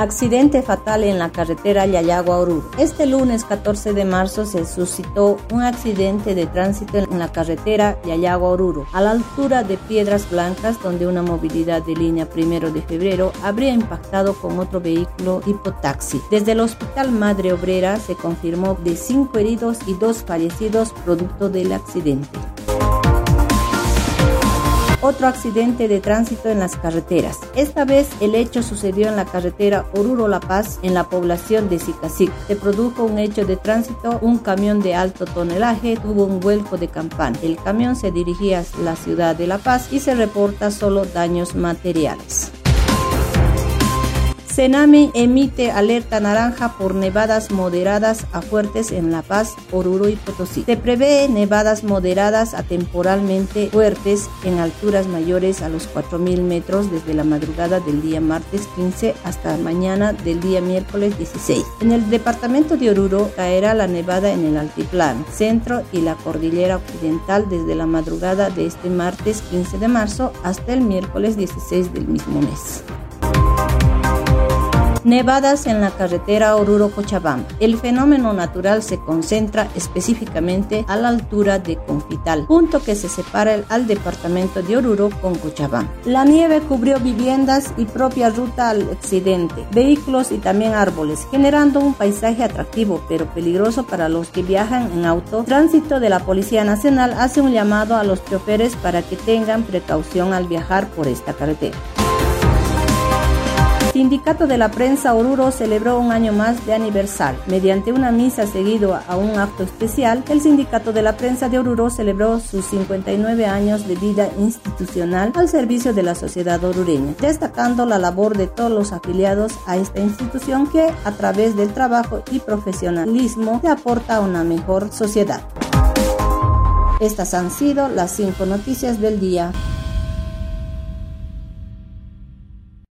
Accidente fatal en la carretera Yayagua-Oruro. Este lunes 14 de marzo se suscitó un accidente de tránsito en la carretera Yayagua-Oruro, a la altura de Piedras Blancas, donde una movilidad de línea primero de febrero habría impactado con otro vehículo tipo taxi. Desde el Hospital Madre Obrera se confirmó de cinco heridos y dos fallecidos producto del accidente. Otro accidente de tránsito en las carreteras. Esta vez el hecho sucedió en la carretera Oruro-La Paz, en la población de Sicacic. Se produjo un hecho de tránsito, un camión de alto tonelaje tuvo un vuelco de campana. El camión se dirigía a la ciudad de La Paz y se reporta solo daños materiales. Senami emite alerta naranja por nevadas moderadas a fuertes en La Paz, Oruro y Potosí. Se prevé nevadas moderadas a temporalmente fuertes en alturas mayores a los 4.000 metros desde la madrugada del día martes 15 hasta mañana del día miércoles 16. En el departamento de Oruro caerá la nevada en el altiplano, centro y la cordillera occidental desde la madrugada de este martes 15 de marzo hasta el miércoles 16 del mismo mes. Nevadas en la carretera Oruro-Cochabamba. El fenómeno natural se concentra específicamente a la altura de Confital, punto que se separa al departamento de Oruro con Cochabamba. La nieve cubrió viviendas y propia ruta al occidente, vehículos y también árboles, generando un paisaje atractivo pero peligroso para los que viajan en auto. Tránsito de la Policía Nacional hace un llamado a los choferes para que tengan precaución al viajar por esta carretera. Sindicato de la Prensa Oruro celebró un año más de aniversario. Mediante una misa seguido a un acto especial, el Sindicato de la Prensa de Oruro celebró sus 59 años de vida institucional al servicio de la sociedad orureña, destacando la labor de todos los afiliados a esta institución que, a través del trabajo y profesionalismo, le aporta una mejor sociedad. Estas han sido las cinco noticias del día.